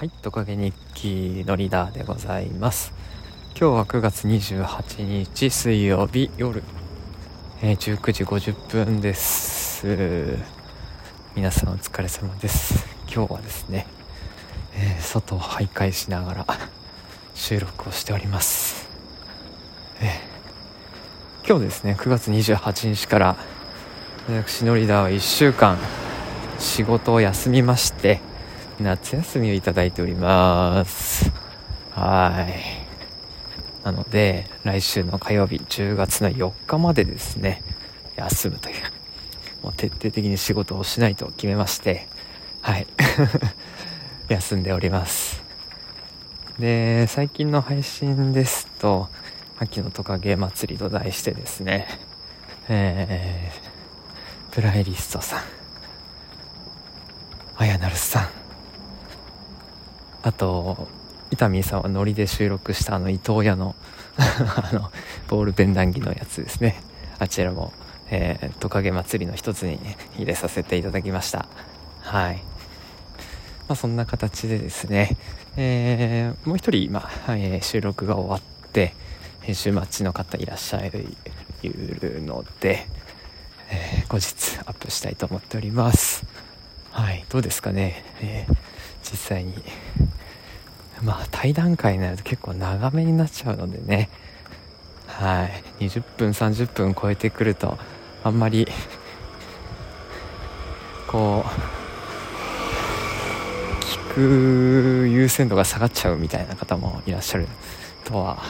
はいトカゲ日記のリーダーでございます。今日は9月28日水曜日夜、えー、19時50分です。皆さんお疲れ様です。今日はですね、えー、外を徘徊しながら収録をしております、えー、今日ですね9月28日から私のリーダーは1週間仕事を休みまして夏休みをいただいております。はい。なので来週の火曜日10月の4日までですね休むというもう徹底的に仕事をしないと決めましてはい。休んでおります。で最近の配信ですと秋のトカゲ祭りと題してですねえー、プライリストさんあやなるさんあと伊丹さんはノリで収録したあの伊藤屋の あのボールペン談義のやつですね。あちらも、えー、トカゲ祭りの一つに入れさせていただきました。はい。まあそんな形でですね、えー、もう一人今、えー、収録が終わって編集待ちの方いらっしゃるので、えー、後日アップしたいと思っております。はい。どうですかね、えー、実際にまあ対談会になると結構長めになっちゃうのでね。はい。20分30分超えてくるとあんまりこう聞く優先度が下がっちゃうみたいな方もいらっしゃるとは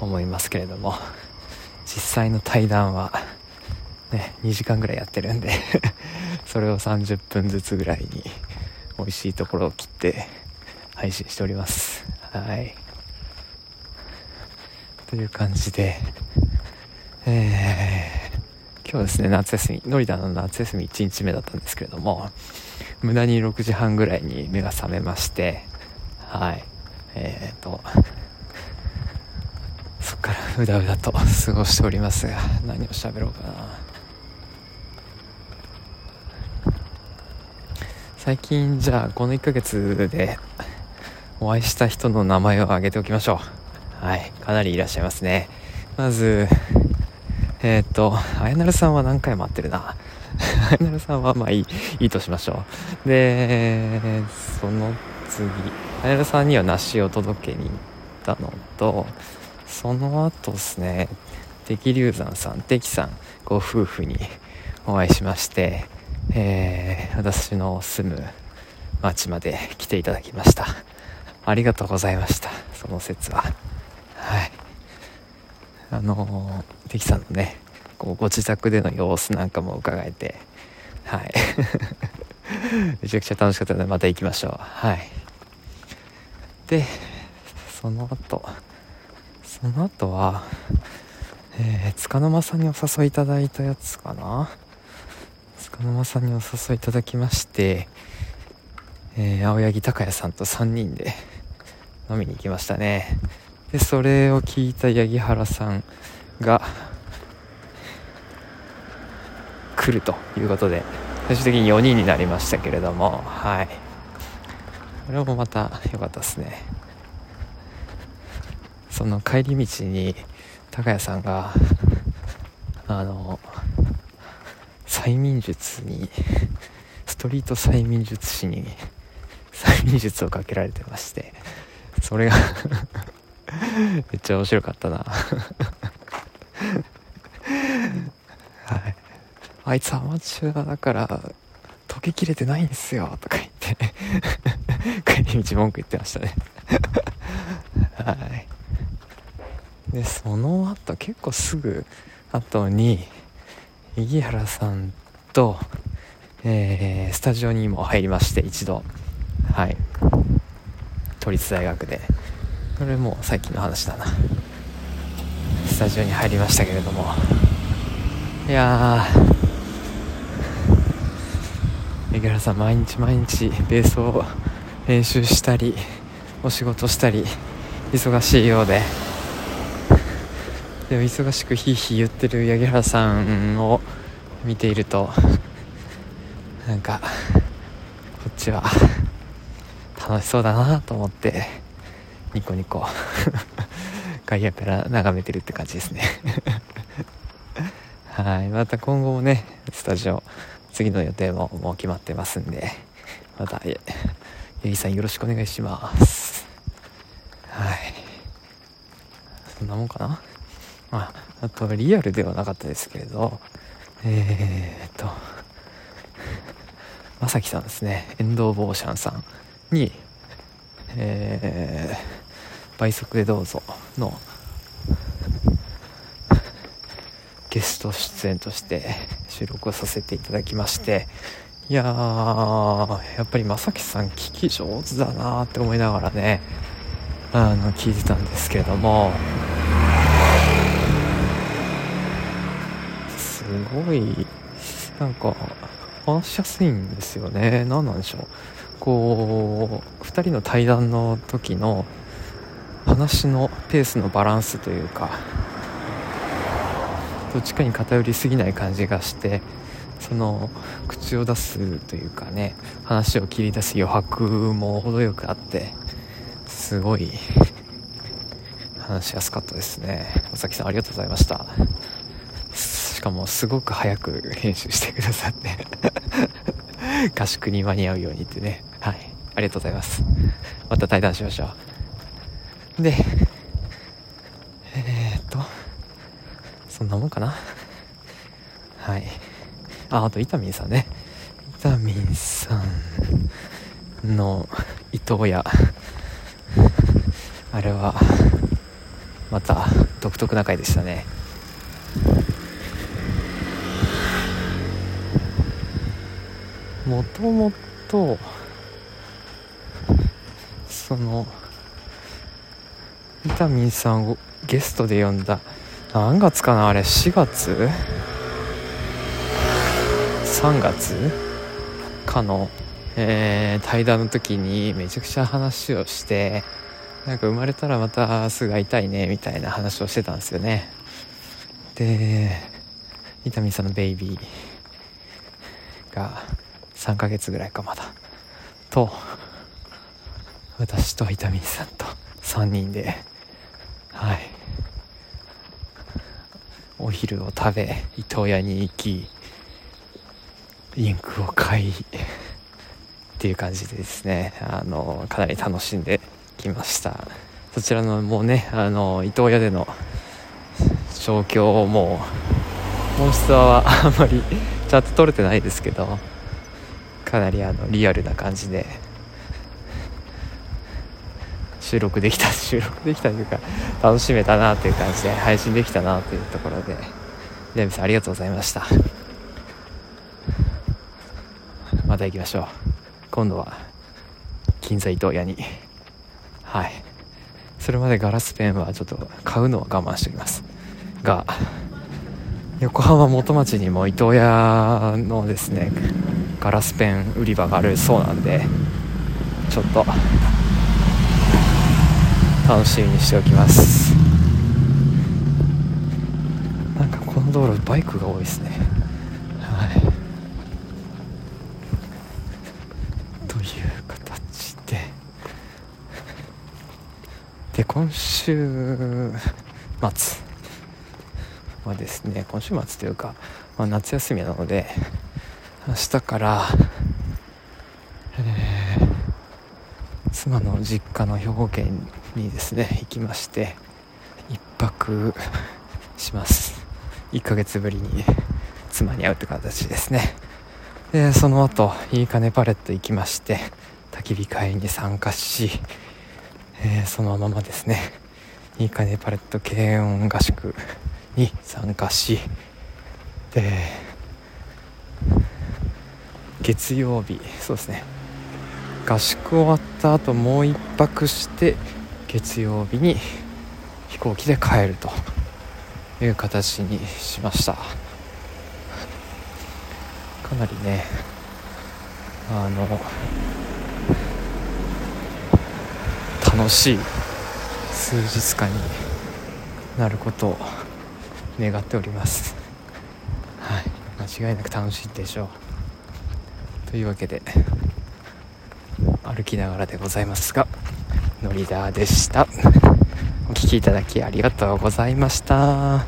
思いますけれども。実際の対談はね2時間ぐらいやってるんでそれを30分ずつぐらいに美味しいところを切って配信しております。はい。という感じで。えー、今日ですね夏休みノリダの夏休み1日目だったんですけれども無駄に6時半ぐらいに目が覚めましてはい。えーとそっからうだうだと過ごしておりますが何を喋ろうかな。最近じゃあこの1ヶ月でお会いした人の名前を挙げておきましょう。はいかなりいらっしゃいますね。まずえっ、とあやなるさんは何回も会ってるな。あやなるさんはまあいいいいとしましょう。でその次あやなるさんには梨を届けに行ったのとその後ですね敵流山さん敵さんご夫婦にお会いしましてえー、私の住む町まで来ていただきました。ありがとうございました。その説は。はい。あのー、敵さんのねこうご自宅での様子なんかも伺えて。はい。めちゃくちゃ楽しかったのでまた行きましょう。はい。でその後。その後はえー、束の間さんにお誘いいただいたやつかな。束の間さんにお誘いいただきまして、えー、青柳高也さんと3人で飲みに行きましたね。でそれを聞いた八木原さんが来るということで最終的に4人になりましたけれどもはい。これもまた良かったですね。その帰り道に高谷さんがあの催眠術にストリート催眠術師に催眠術をかけられてまして。それが めっちゃ面白かったな。はい。あいつアマチュアだから溶けきれてないんですよとか言って。帰り道文句言ってましたね。はい。でその後結構すぐ後に杉原さんと、えー、スタジオにも入りまして一度。はい。都立大学で。これも最近の話だな。スタジオに入りましたけれども。いやー。杉原さん毎日毎日ベースを練習したりお仕事したり忙しいようで。でも忙しくヒーヒー言ってる八木原さんを見ているとなんかこっちは楽しそうだなと思ってニコニコ ガイアペラ眺めてるって感じですね。はいまた今後もねスタジオ次の予定ももう決まってますんでまたゆいさんよろしくお願いします。はい。そんなもんかな？ああとリアルではなかったですけれどえー、っとまさきさんですね。エンドーボーシャンさん。にえー、倍速でどうぞのゲスト出演として収録をさせていただきましていやーやっぱり正樹さん聞き上手だなって思いながらねあの聞いてたんですけれども。すごいなんか話しやすいんですよね。何なんでしょう。こう2人の対談の時の話のペースのバランスというかどっちかに偏りすぎない感じがしてその口を出すというかね話を切り出す余白も程よくあってすごい話しやすかったですね。尾崎さんありがとうございました。しかもすごく早く編集してくださって合宿に間に合うようにってね。ありがとうございます。また対談しましょう。でえー、っとそんなもんかな？はい。ああと伊丹さんね。伊丹さんの伊藤屋。あれはまた独特な回でしたね。もともとその伊丹さんをゲストで呼んだ何月かなあれ4月？3月？かの、えー、対談の時にめちゃくちゃ話をしてなんか生まれたらまたすぐ会いたいねみたいな話をしてたんですよね。で伊丹さんのベイビーが3ヶ月ぐらいかまだ。と私と伊丹さんと3人ではい。お昼を食べ伊東屋に行きインクを買いっていう感じでですね。あのかなり楽しんできました。そちらのもうねあの伊東屋での状況をもう本質はあんまりちゃんと撮れてないですけどかなりあのリアルな感じで収録できた収録できたというか楽しめたなという感じで配信できたなというところでデビさんありがとうございました。また行きましょう。今度は金座伊藤屋に。はい。それまでガラスペンはちょっと買うのは我慢しておきます。が横浜元町にも伊藤屋のですねガラスペン売り場があるそうなんでちょっと楽しみにしておきます。なんかこの道路バイクが多いですね。はい。という形で。で今週末はですね今週末というか、まあ、夏休みなので明日からえー妻の実家の兵庫県にですね行きまして1泊します。1ヶ月ぶりに妻に会うって形ですね。でその後いいかねパレット行きまして焚き火会に参加し、えー、そのままですねいいかねパレット軽音合宿に参加しで月曜日そうですね合宿終わった後もう1泊して月曜日に飛行機で帰るという形にしました。かなりねあの楽しい数日間になることを願っております。はい。間違いなく楽しいでしょう。というわけで歩きながらでございますが。のりだでした。お聴きいただきありがとうございました。